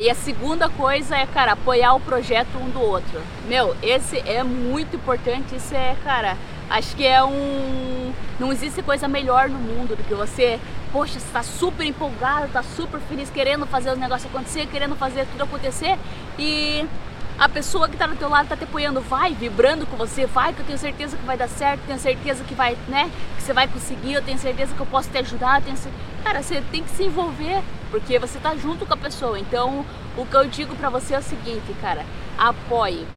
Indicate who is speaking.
Speaker 1: E a segunda coisa é, cara, apoiar o projeto um do outro. Meu, esse é muito importante, isso é, cara, acho que é um. Não existe coisa melhor no mundo do que você, poxa, está super empolgado, está super feliz, querendo fazer os negócios acontecer, querendo fazer tudo acontecer e a pessoa que está do teu lado está te apoiando, vai, vibrando com você, vai, que eu tenho certeza que vai dar certo, tenho certeza que vai, né, que você vai conseguir, eu tenho certeza que eu posso te ajudar, tenho cara, você tem que se envolver, porque você está junto com a pessoa. Então, o que eu digo para você é o seguinte, cara, apoie.